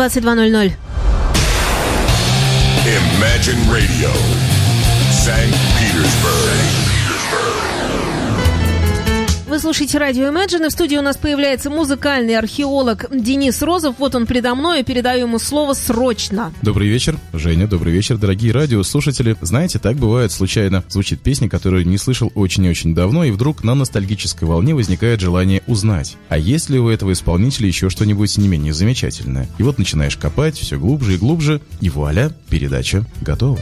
22.00. Imagine Radio, St. Petersburg. Слушаете радио Imagine, и в студии у нас появляется музыкальный археолог Денис Розов. Вот он передо мной, и передаю ему слово срочно. Добрый вечер, Женя, добрый вечер, дорогие радиослушатели. Знаете, так бывает случайно. Звучит песня, которую не слышал очень-очень давно, и вдруг на ностальгической волне возникает желание узнать. А есть ли у этого исполнителя еще что-нибудь не менее замечательное? И вот начинаешь копать все глубже и глубже, и вуаля, передача готова.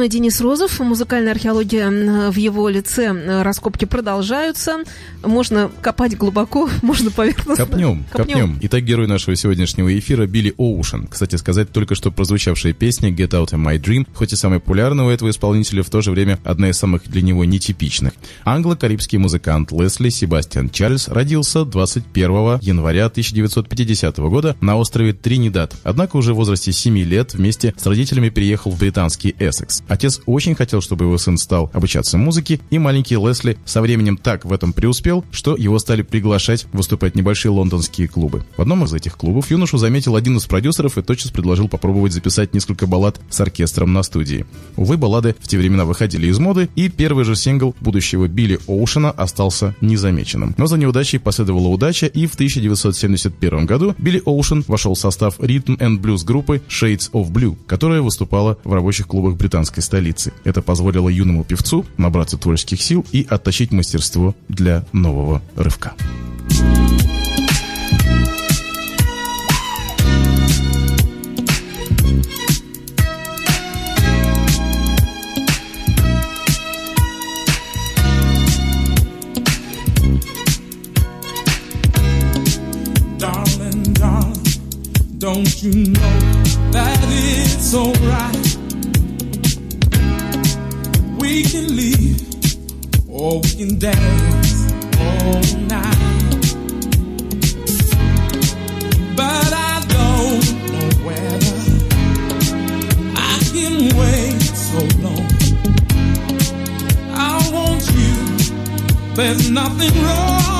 Мной Денис Розов. Музыкальная археология в его лице. Раскопки продолжаются. Можно копать глубоко, можно поверхностно. Копнем, копнем. копнем. Итак, герой нашего сегодняшнего эфира Билли Оушен. Кстати сказать, только что прозвучавшая песня «Get Out of My Dream», хоть и самая популярная у этого исполнителя, в то же время одна из самых для него нетипичных. Англо-карибский музыкант Лесли Себастьян Чарльз родился 21 января 1950 года на острове Тринидад. Однако уже в возрасте 7 лет вместе с родителями переехал в британский Эссекс. Отец очень хотел, чтобы его сын стал обучаться музыке, и маленький Лесли со временем так в этом преуспел, что его стали приглашать выступать в небольшие лондонские клубы. В одном из этих клубов юношу заметил один из продюсеров и тотчас предложил попробовать записать несколько баллад с оркестром на студии. Увы, баллады в те времена выходили из моды, и первый же сингл будущего Билли Оушена остался незамеченным. Но за неудачей последовала удача, и в 1971 году Билли Оушен вошел в состав ритм and блюз группы Shades of Blue, которая выступала в рабочих клубах британской столицы. Это позволило юному певцу набраться творческих сил и отточить мастерство для нового рывка. Don't you know that it's alright? We can leave or we can dance all night. But I don't know whether I can wait so long. I want you, there's nothing wrong.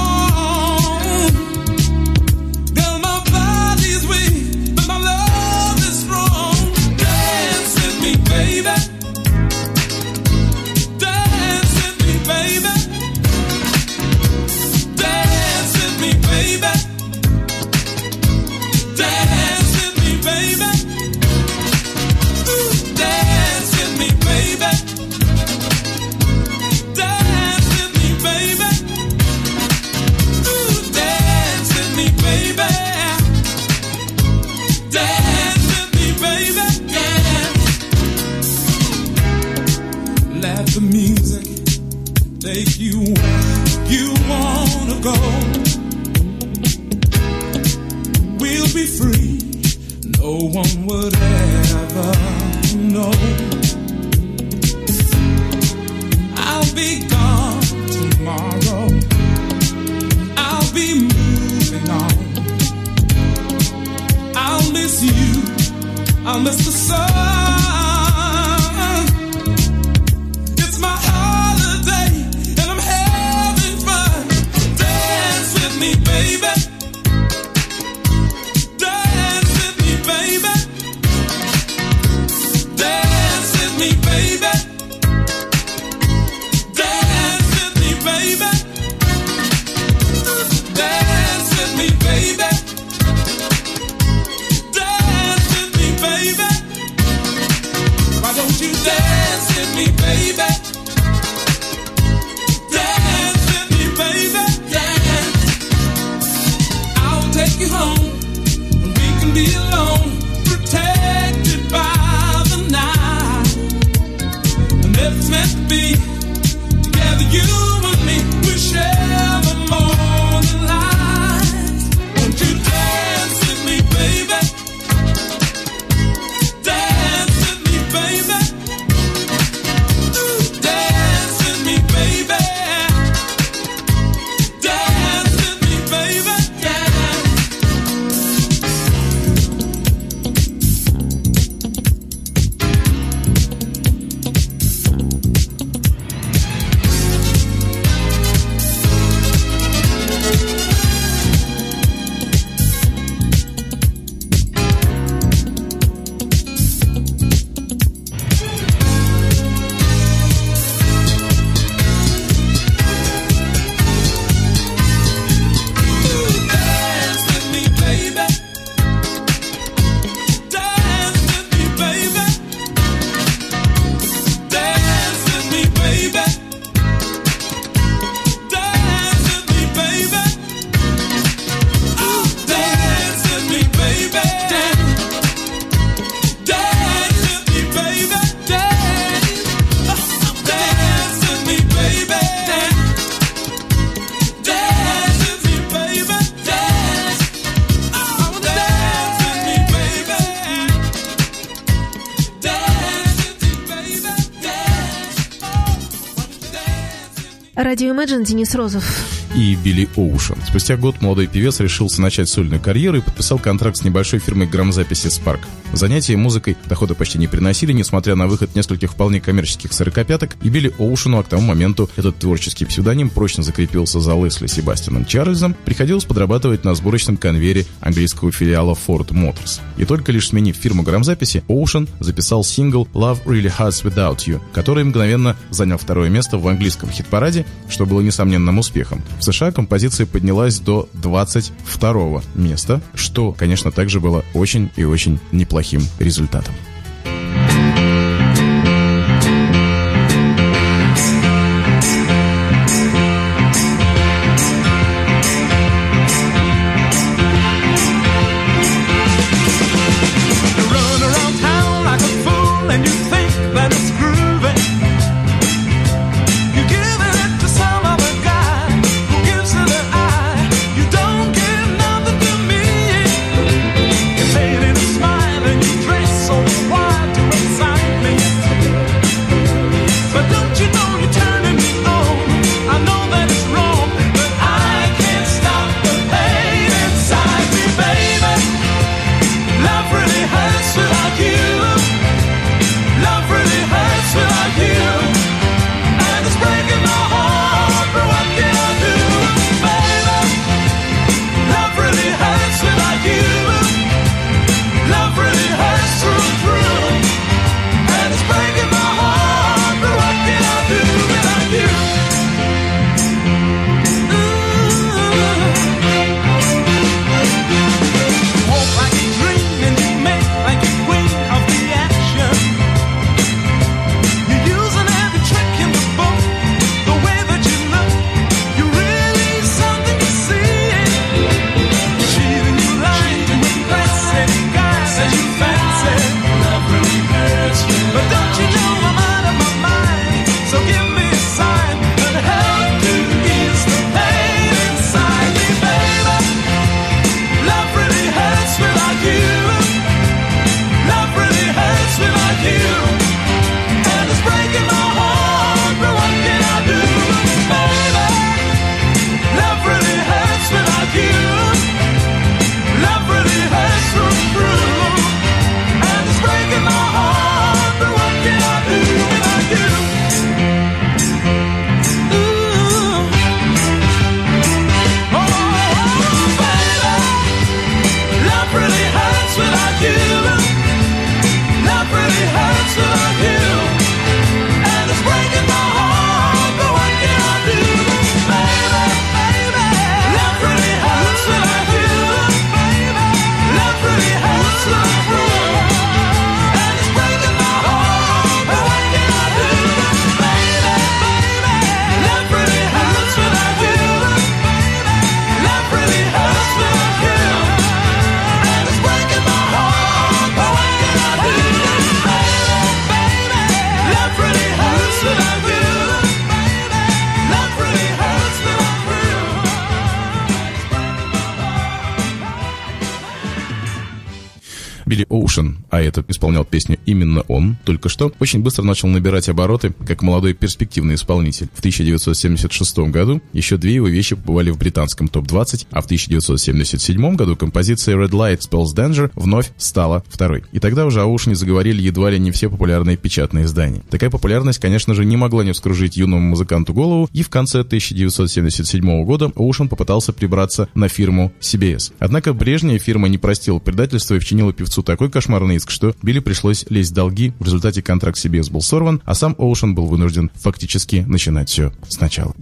Imagine, Денис Розов. И Билли Оушен. Спустя год молодой певец решился начать сольную карьеру и подписал контракт с небольшой фирмой грамзаписи Spark. Занятия музыкой дохода почти не приносили, несмотря на выход нескольких вполне коммерческих сорокопяток, и Билли Оушену, а к тому моменту этот творческий псевдоним прочно закрепился за Лесли Себастьяном Чарльзом, приходилось подрабатывать на сборочном конвейере английского филиала Ford Motors. И только лишь сменив фирму грамзаписи, Оушен записал сингл Love Really Hurts Without You, который мгновенно занял второе место в английском хит-параде, что было несомненным успехом. В США композиция поднялась до 22 места, что, конечно, также было очень и очень неплохим результатом. Ocean, а это исполнял песню именно он, только что, очень быстро начал набирать обороты, как молодой перспективный исполнитель. В 1976 году еще две его вещи побывали в британском топ-20, а в 1977 году композиция Red Light Spells Danger вновь стала второй. И тогда уже о Ocean заговорили едва ли не все популярные печатные издания. Такая популярность, конечно же, не могла не вскружить юному музыканту голову, и в конце 1977 года Ocean попытался прибраться на фирму CBS. Однако прежняя фирма не простила предательства и вчинила певцу такой кошмарный иск, что Билли пришлось лезть в долги, в результате контракт CBS был сорван, а сам Оушен был вынужден фактически начинать все сначала.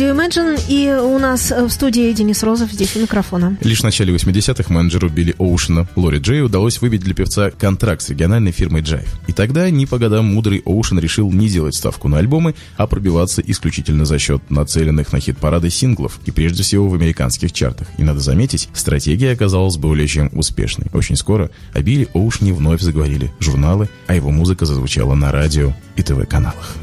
Радио Imagine, и у нас э, в студии Денис Розов, здесь у микрофона. Лишь в начале 80-х менеджеру Билли Оушена Лори Джей удалось выбить для певца контракт с региональной фирмой Jive. И тогда, не по годам, мудрый Оушен решил не делать ставку на альбомы, а пробиваться исключительно за счет нацеленных на хит-парады синглов, и прежде всего в американских чартах. И надо заметить, стратегия оказалась более чем успешной. Очень скоро о Билли Оушне вновь заговорили журналы, а его музыка зазвучала на радио и ТВ-каналах.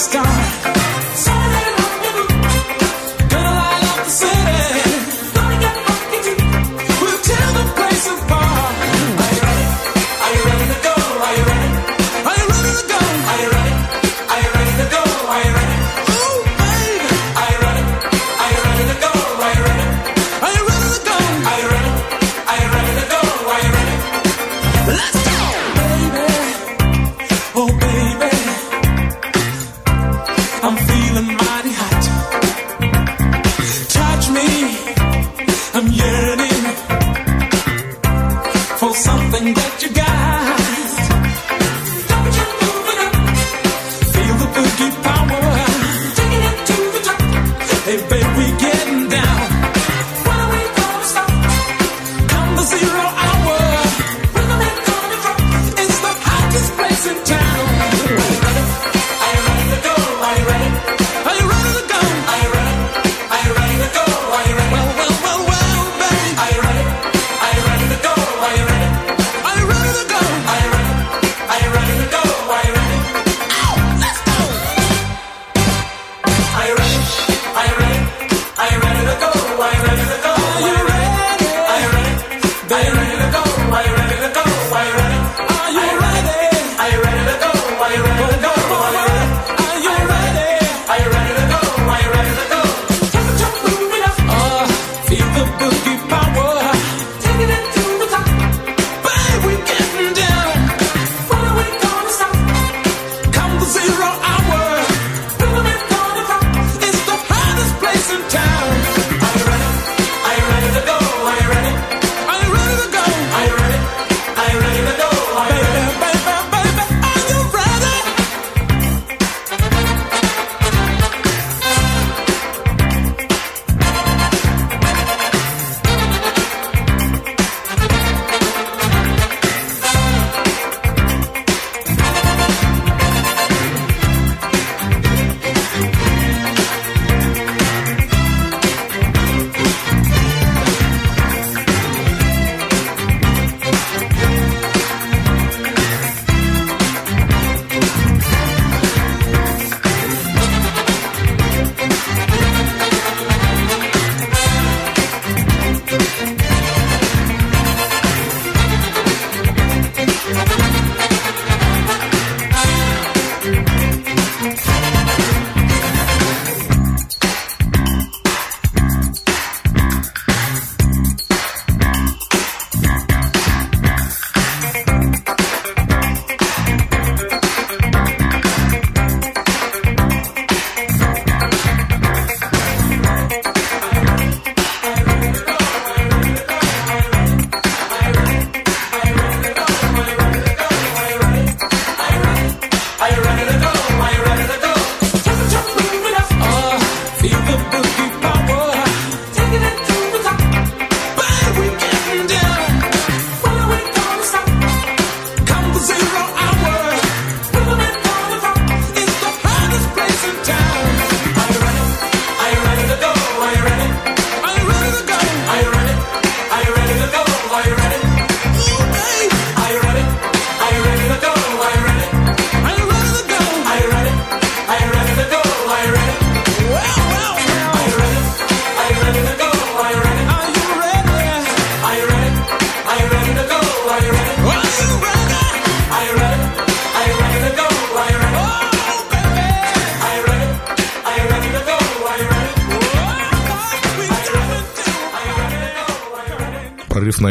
stop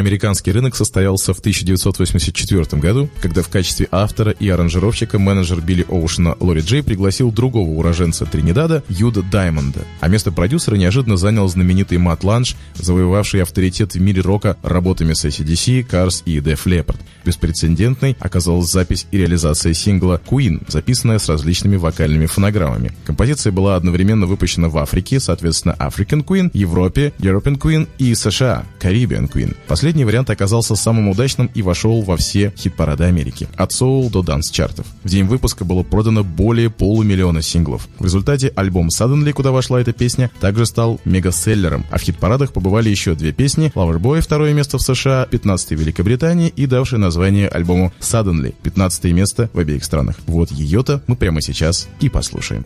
американский рынок состоялся в 1984 году, когда в качестве автора и аранжировщика менеджер Билли Оушена Лори Джей пригласил другого уроженца Тринидада Юда Даймонда, а место продюсера неожиданно занял знаменитый Мат Ланш, завоевавший авторитет в мире рока работами с ACDC, Cars и Def Leppard. Беспрецедентной оказалась запись и реализация сингла Queen, записанная с различными вокальными фонограммами. Композиция была одновременно выпущена в Африке, соответственно, African Queen, Европе, European Queen и США, Caribbean Queen. Последний вариант оказался самым удачным и вошел во все хит-парады Америки, от соул до данс-чартов. В день выпуска было продано более полумиллиона синглов. В результате альбом Suddenly, куда вошла эта песня, также стал мегаселлером, а в хит-парадах побывали еще две песни Loverboy, второе место в США, 15 в Великобритании и давшее название альбому Suddenly, 15 место в обеих странах. Вот ее-то мы прямо сейчас и послушаем.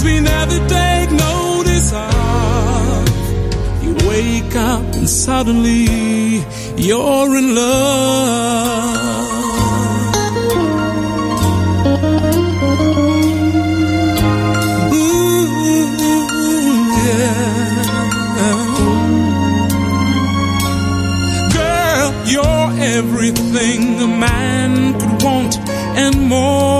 things we never take notice of. You wake up and suddenly you're in love. Ooh, yeah. Girl, you're everything a man could want and more.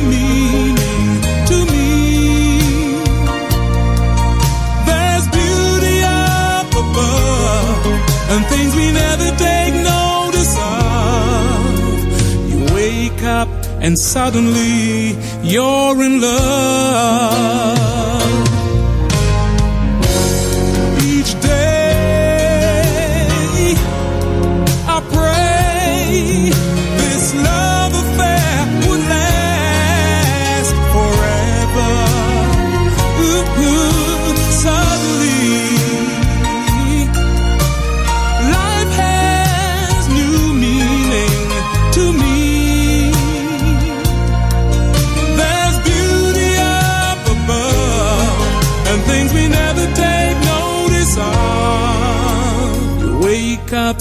wake up and suddenly you're in love.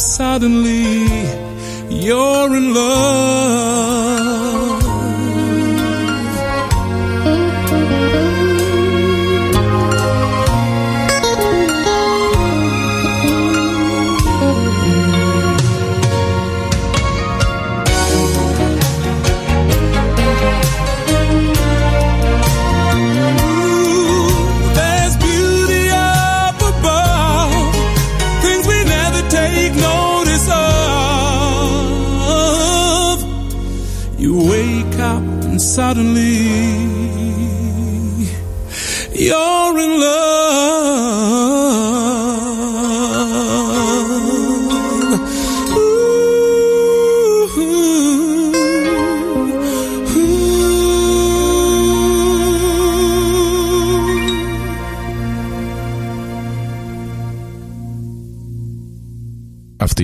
Suddenly, you're in love.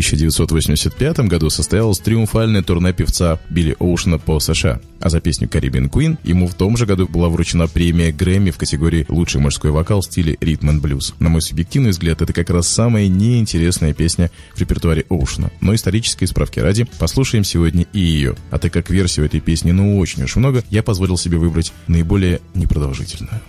1985 году состоялось триумфальное турне певца Билли Оушена по США, а за песню «Caribbean Queen» ему в том же году была вручена премия Грэмми в категории «Лучший мужской вокал в стиле ритм and блюз». На мой субъективный взгляд, это как раз самая неинтересная песня в репертуаре Оушена, но исторической справки ради послушаем сегодня и ее. А так как версию этой песни ну очень уж много, я позволил себе выбрать наиболее непродолжительную.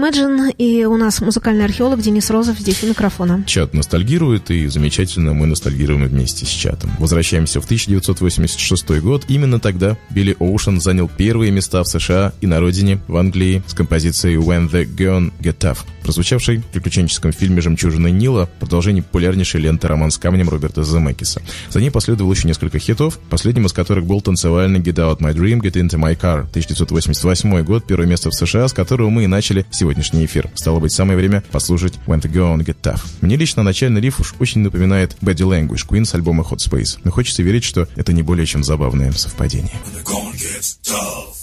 Imagine, и у нас музыкальный археолог Денис Розов здесь у микрофона. Чат ностальгирует, и замечательно мы ностальгируем вместе с чатом. Возвращаемся в 1986 год. Именно тогда Билли Оушен занял первые места в США и на родине, в Англии, с композицией «When the Gone Get Tough» прозвучавшей в приключенческом фильме «Жемчужина Нила» продолжение популярнейшей ленты «Роман с камнем» Роберта Земекиса. За ней последовало еще несколько хитов, последним из которых был танцевальный «Get Out My Dream, Get Into My Car» 1988 год, первое место в США, с которого мы и начали сегодняшний эфир. Стало быть, самое время послушать «When to Go on Get Tough». Мне лично начальный риф уж очень напоминает «Body Language» Queen с альбома «Hot Space», но хочется верить, что это не более чем забавное совпадение. When tough,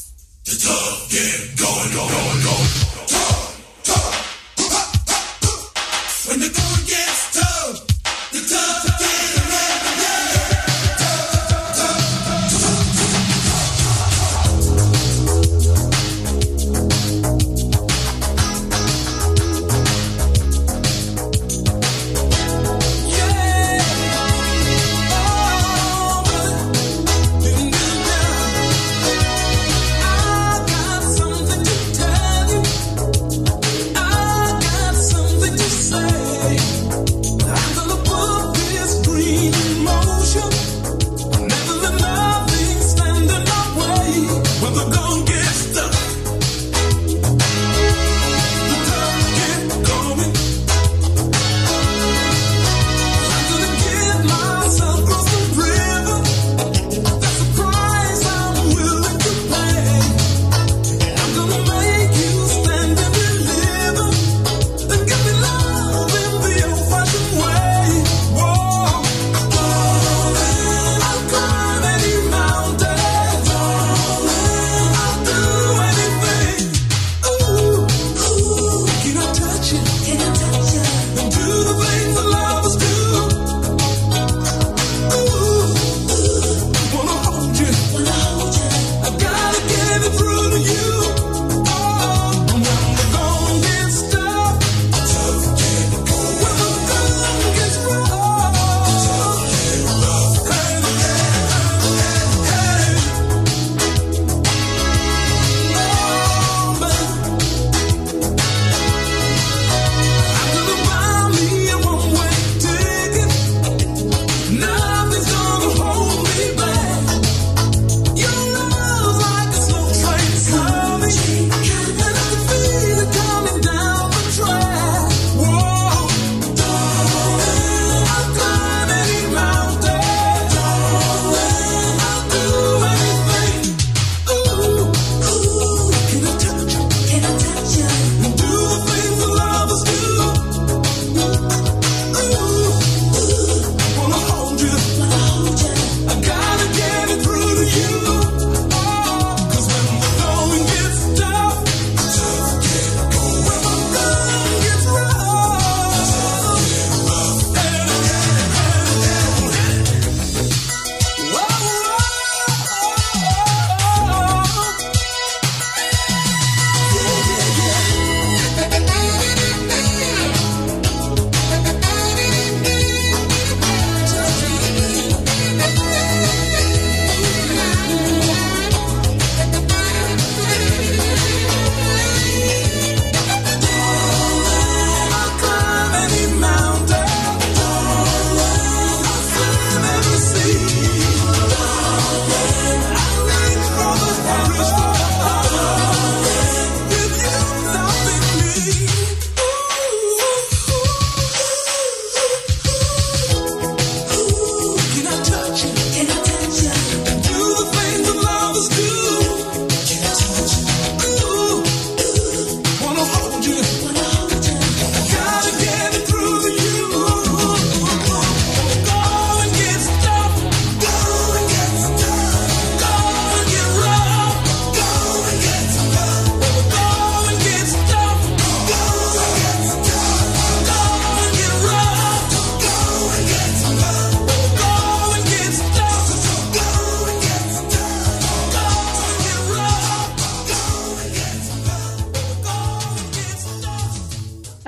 the tough get going, going, going.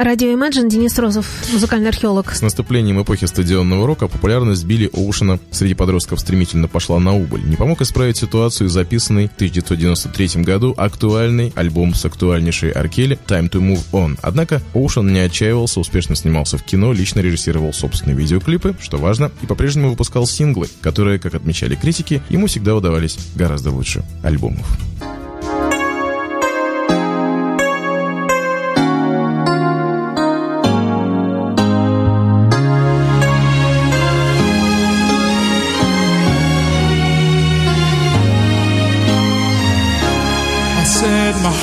Радио Imagine, Денис Розов, музыкальный археолог. С наступлением эпохи стадионного рока популярность Билли Оушена среди подростков стремительно пошла на убыль. Не помог исправить ситуацию записанный в 1993 году актуальный альбом с актуальнейшей Аркели «Time to Move On». Однако Оушен не отчаивался, успешно снимался в кино, лично режиссировал собственные видеоклипы, что важно, и по-прежнему выпускал синглы, которые, как отмечали критики, ему всегда удавались гораздо лучше альбомов.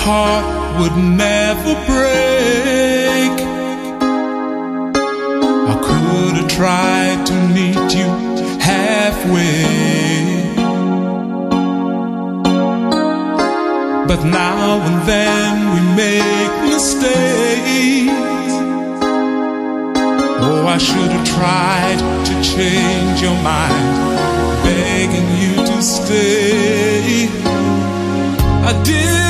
Heart would never break. I could have tried to meet you halfway. But now and then we make mistakes. Oh, I should have tried to change your mind, begging you to stay. I did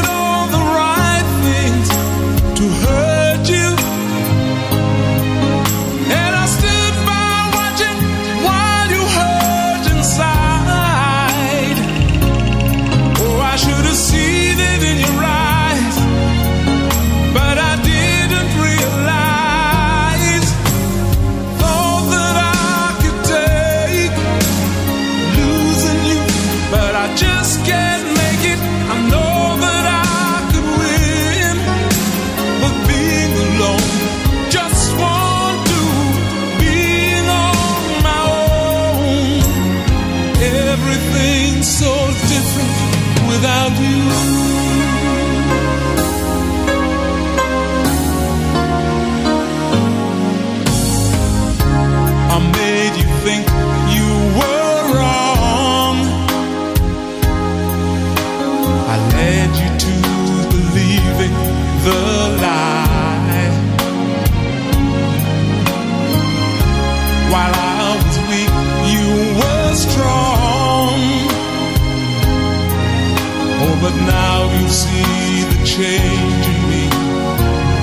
now you see the change in me.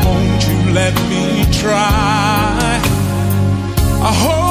Won't you let me try? I hope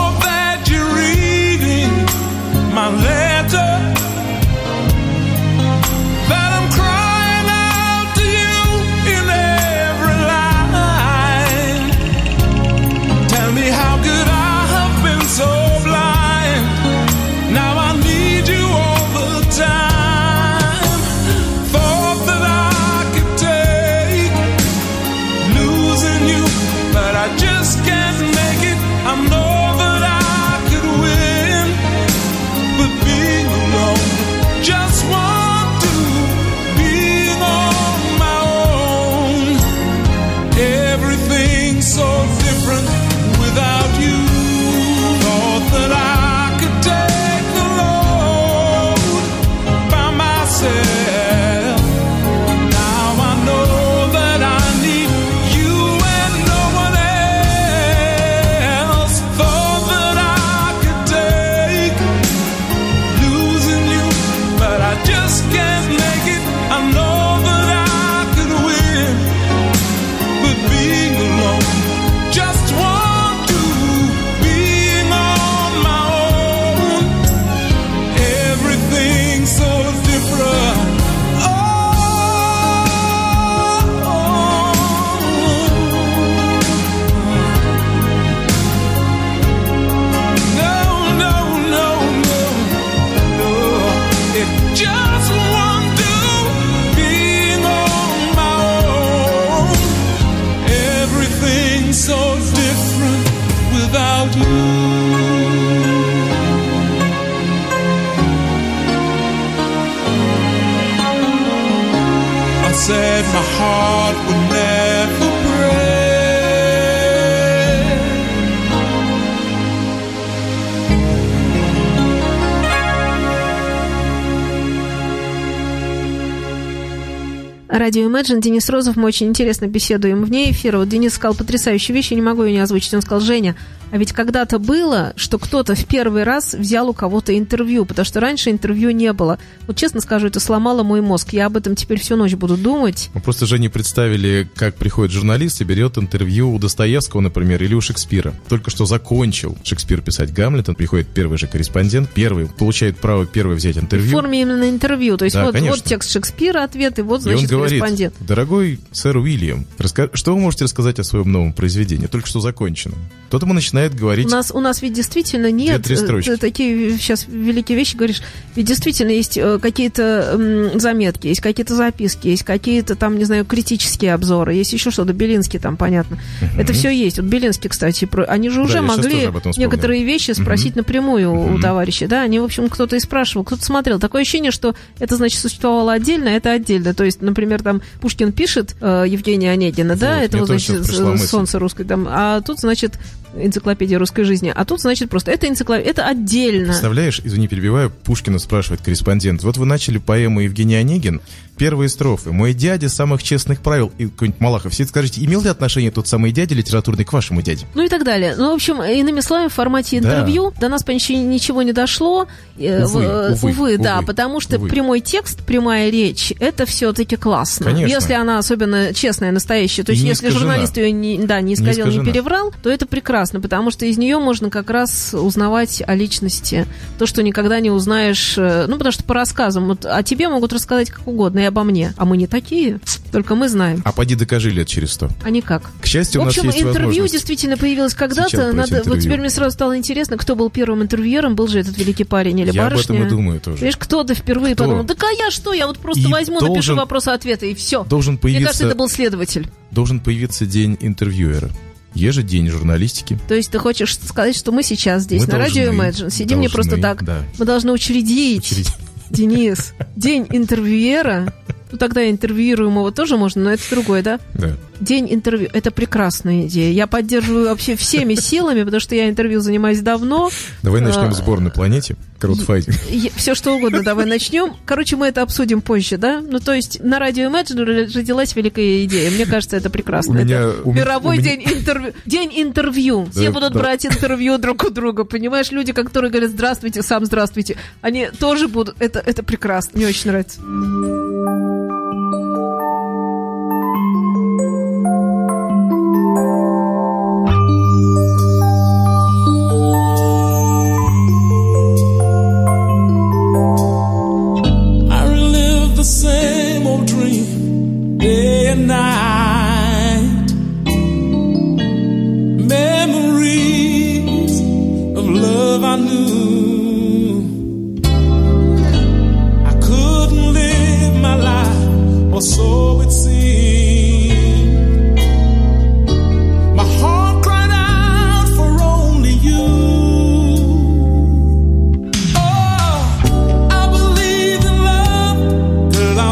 Радио Imagine, Денис Розов, мы очень интересно беседуем вне эфира. Вот Денис сказал потрясающую вещь, я не могу ее не озвучить. Он сказал, Женя, а ведь когда-то было, что кто-то в первый раз взял у кого-то интервью, потому что раньше интервью не было. Вот честно скажу, это сломало мой мозг. Я об этом теперь всю ночь буду думать. Мы просто же не представили, как приходит журналист и берет интервью у Достоевского, например, или у Шекспира. Только что закончил Шекспир писать Гамлета, приходит первый же корреспондент, первый, получает право первый взять В интервью. форме именно интервью. То есть Да, вот, конечно. вот текст Шекспира, ответ, и вот, И он значит, говорит, корреспондент. дорогой сэр Уильям, раска- что вы можете рассказать о своем новом произведении, только что законченном? Тот ему начинает начинает У говорить... нас, у нас ведь действительно нет э, такие сейчас великие вещи говоришь. Ведь действительно есть э, какие-то заметки, есть какие-то записки, есть какие-то там, не знаю, критические обзоры, есть еще что-то, Белинский там, понятно. Это все есть. Вот Белинский, кстати, про- они же уже щас могли некоторые вещи спросить напрямую у товарища, да, они, в общем, кто-то и спрашивал, кто-то смотрел. Такое ощущение, что это, значит, существовало отдельно, а это отдельно. То есть, например, там Пушкин пишет э, Евгения Онегина, да, Вот, это значит, мысль. солнце русской, там, а тут, значит, энциклопедия русской жизни, а тут, значит, просто это энциклопедия, это отдельно. Представляешь, извини, перебиваю, Пушкина спрашивает корреспондент. Вот вы начали поэму Евгений Онегин, первые строфы. «Мой дядя самых честных правил». И какой-нибудь Малахов сидит, скажите, имел ли отношение тот самый дядя литературный к вашему дяде? Ну и так далее. Ну, в общем, иными словами, в формате Да. интервью до нас почти ничего не дошло. Э, Увы, в- увы, да, увы, потому что увы. прямой текст, прямая речь, это все-таки классно. Конечно. Если она особенно честная, настоящая. То есть, не если искажена. журналист ее не, да, не исказил, не, искажена. переврал, то это прекрасно, потому что из нее можно как раз узнавать о личности. То, что никогда не узнаешь. э, Ну, потому что по рассказам, вот о тебе могут рассказать как угодно, и обо мне. А мы не такие. Только мы знаем. А поди докажи лет через сто. А никак. К счастью, В у нас общем, есть интервью действительно появилось когда-то. Надо, вот интервью. теперь мне сразу стало интересно, кто был первым интервьюером, был же этот великий парень или Я об барышня. этом и думаю тоже. Видишь, кто-то впервые Кто? подумал, да а я что, я вот просто И возьму, напишу должен- вопросы-ответы, и все. Должен Мне кажется, появиться, это был следователь. должен появиться день интервьюера. Еже день журналистики. То есть ты хочешь сказать, что мы сейчас здесь, Мы на радио должны, Imagine, сидим не должны, просто так. да. Мы должны учредить, Учредить. Денис, день интервьюера. Ну, тогда интервьюируемого тоже можно, но это другое, да? Да. День интервью. Это прекрасная идея. Я поддерживаю вообще всеми силами, потому что я интервью занимаюсь давно. Давай А, начнем сбор на планете. Краудфайтинг. Все что угодно, давай начнем. Короче, мы это обсудим позже, да? Ну, то есть на радио Imagine родилась великая идея. Мне кажется, это прекрасно. У меня- Это у м- мировой у меня- день интервью. День интервью. Все Да, будут да. брать интервью друг у друга. Понимаешь, люди, которые говорят здравствуйте, сам здравствуйте, они тоже будут. Это, это прекрасно. Мне очень нравится.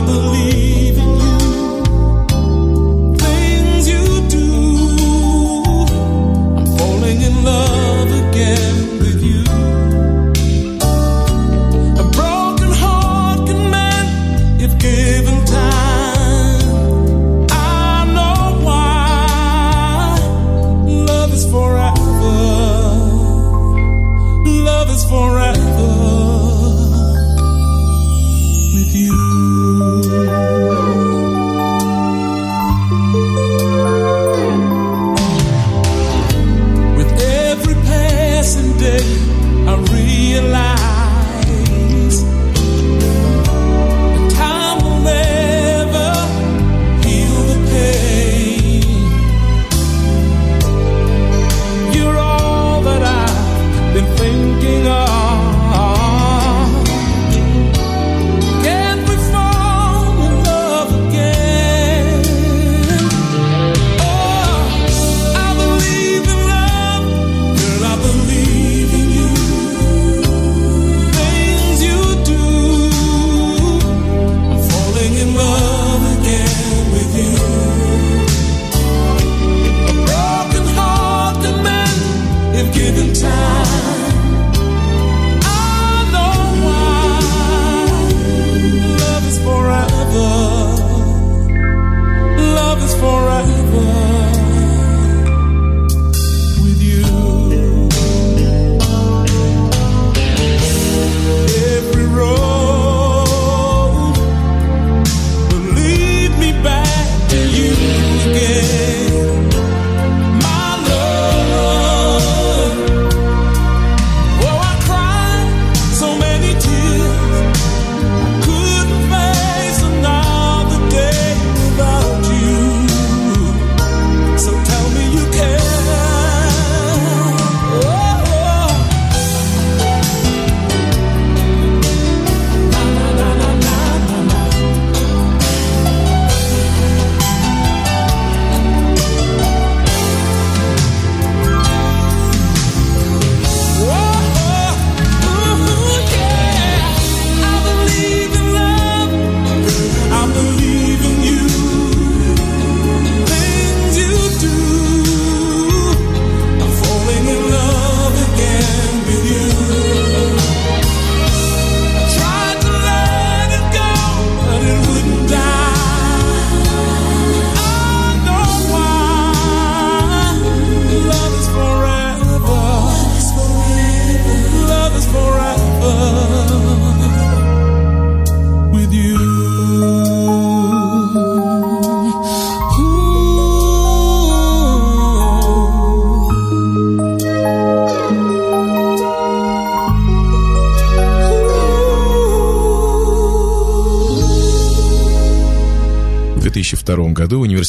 I believe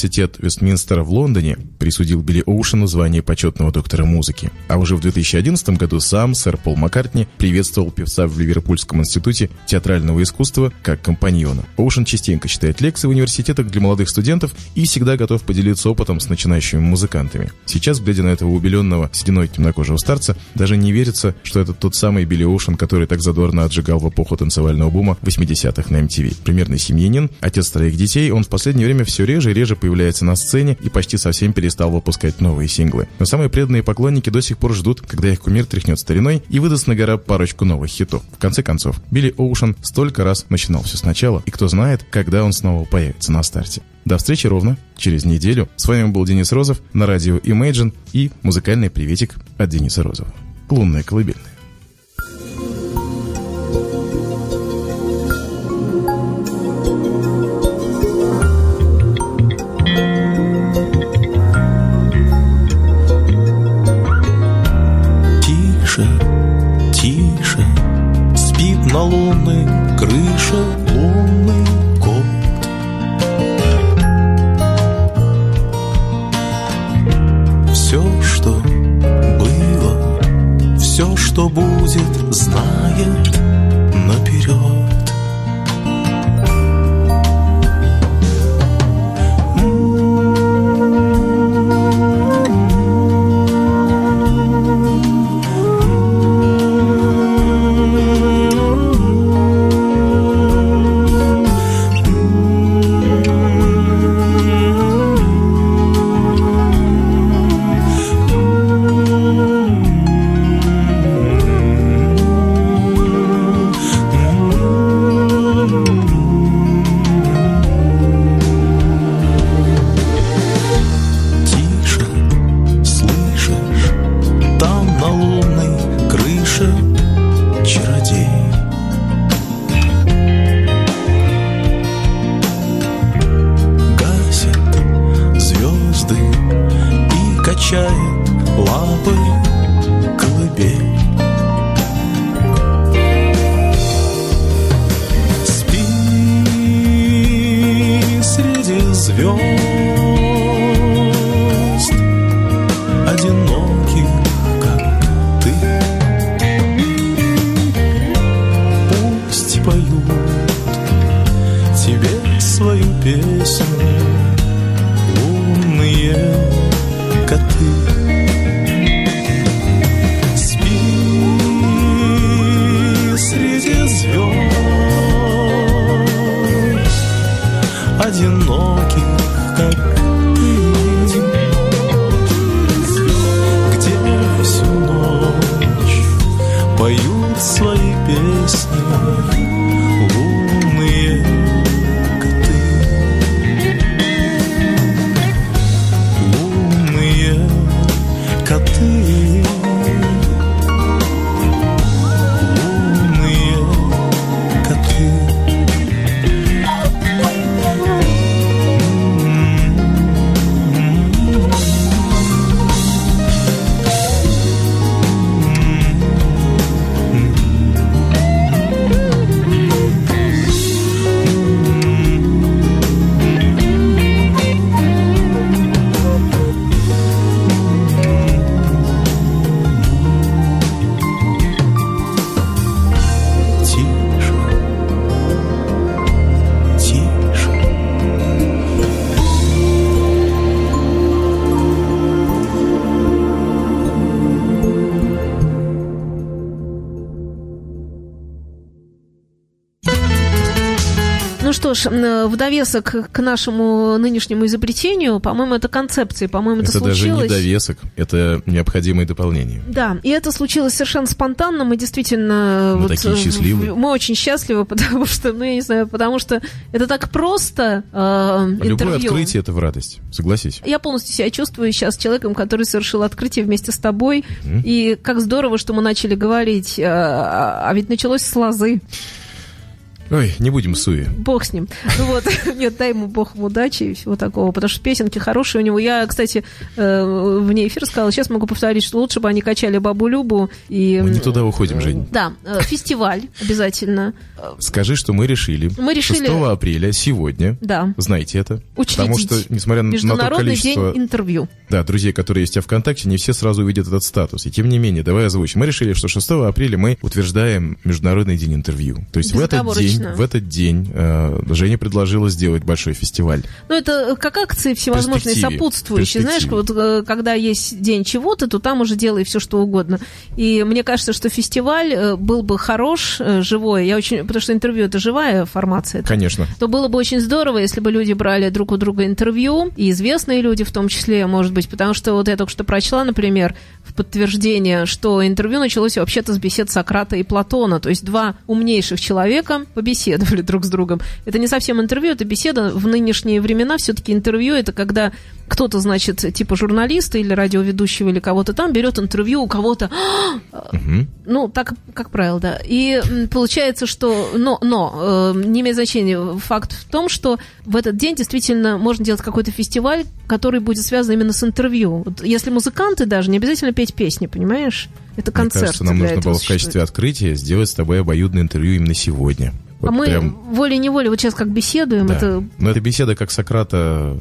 университет Вестминстера в Лондоне присудил Билли Оушену звание почетного доктора музыки. А уже в 2011 году сам сэр Пол Маккартни приветствовал певца в Ливерпульском институте театрального искусства как компаньона. Оушен частенько читает лекции в университетах для молодых студентов и всегда готов поделиться опытом с начинающими музыкантами. Сейчас, глядя на этого убеленного сединой темнокожего старца, даже не верится, что это тот самый Билли Оушен, который так задорно отжигал в эпоху танцевального бума 80-х на MTV. Примерный семьянин, отец троих детей, он в последнее время все реже и реже появляется на сцене и почти совсем перестал выпускать новые синглы. Но самые преданные поклонники до сих пор ждут, когда их кумир тряхнет стариной и выдаст на гора парочку новых хитов. В конце концов, Билли Оушен столько раз начинал все сначала, и кто знает, когда он снова появится на старте. До встречи ровно через неделю. С вами был Денис Розов на радио Imagine и музыкальный приветик от Дениса Розова. Лунная колыбельная. На лунной крыше лунный кот. Все, что было, все, что будет, знает наперед. Что ж, м, в довесок к нашему нынешнему изобретению, по-моему, это концепции, по-моему, это, Это даже случилось. не довесок, это необходимое дополнение. Да, и это случилось совершенно спонтанно. Мы действительно... Мы такие э, счастливые. Мы очень счастливы, потому что, ну, я не знаю, потому что это так просто э, Любое интервью. открытие это в радость, согласись. Я полностью себя чувствую сейчас человеком, который совершил открытие вместе с тобой. И как здорово, что мы начали говорить. э, А, а ведь началось с лозы. Ой, не будем суе. Бог с ним. Ну вот, нет, дай ему Бог удачи и всего такого. Потому что песенки хорошие у него. Я, кстати, э, вне эфира сказала, сейчас могу повторить, что лучше бы они качали Бабу Любу. И, Мы не туда уходим, Жень. Да, э, фестиваль обязательно. Скажи, что мы решили, Мы решили- 6 апреля, сегодня, Да. знаете это, Учредить потому что, несмотря на, то Международный количество... день интервью. Да, друзья, которые есть у тебя ВКонтакте, не все сразу увидят этот статус. И тем не менее, давай озвучим. Мы решили, что 6 апреля мы утверждаем Международный день интервью. То есть в этот день, В этот день э, Женя предложила сделать большой фестиваль. Ну, это как акции всевозможные сопутствующие. Знаешь, вот э, когда есть день чего-то, то там уже делай все, что угодно. И мне кажется, что фестиваль э, был бы хорош, э, живой. Я очень... Потому что интервью — это живая формация. Конечно. то было бы очень здорово, если бы люди брали друг у друга интервью, и известные люди в том числе, может быть, потому что вот я только что прочла, например, в подтверждение, что интервью началось вообще-то с бесед Сократа и Платона, то есть два умнейших человека побеседовали друг с другом. Это не совсем интервью, это беседа. В нынешние времена все-таки интервью это когда кто-то, значит, типа журналиста или радиоведущего или кого-то там берет интервью у кого-то, Мгм. ну, так, как правило, да. И получается, что... Но, но э, не имеет значения. Факт в том, что в этот день действительно можно делать какой-то фестиваль, который будет связан именно с интервью. Вот если музыканты даже, не обязательно петь песни, понимаешь? Это Мне концерт. кажется, нам нужно было в качестве существует. открытия сделать с тобой обоюдное интервью именно сегодня. Вот А мы прям, волей-неволей вот сейчас как беседуем, да. это, Но эта беседа как Сократа,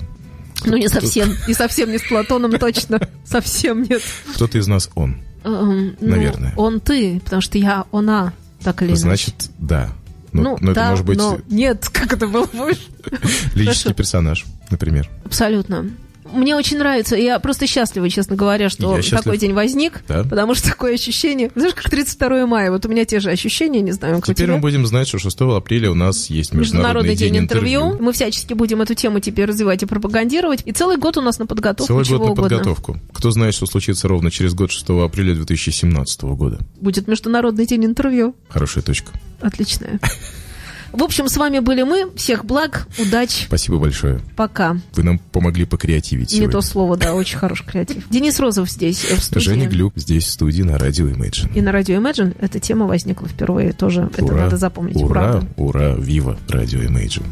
ну, не совсем, не совсем не с Платоном точно, совсем нет. кто-то из нас он. Эм, ну, Наверное. Он ты, потому что я она, так или иначе. Значит, да. Но, ну, но да, это может быть но нет, как это было лирический хорошо. персонаж, например. Абсолютно. Мне очень нравится, я просто счастлива, честно говоря, что Я счастлив. такой день возник, Да. потому что такое ощущение, знаешь, как 32 мая, вот у меня те же ощущения, не знаю, как у Теперь тебя. мы будем знать, что 6 апреля у нас есть Международный Международный день интервью. Мы всячески будем эту тему теперь развивать и пропагандировать. И целый год у нас на подготовку Целый год на угодно. подготовку. Кто знает, что случится ровно через год, 6 апреля 2017 года. Будет Международный день интервью. Хорошая точка. Отличная. В общем, с вами были мы. Всех благ, удач, Спасибо большое. пока. Вы нам помогли покреативить Не сегодня. то слово, да, очень хороший креатив. Денис Розов здесь, э, в студии. Женя Глюк здесь, в студии на радио Imagine. И на радио Imagine эта тема возникла впервые тоже. Это Ура, надо запомнить. Ура, правда. ура, вива, радио Imagine.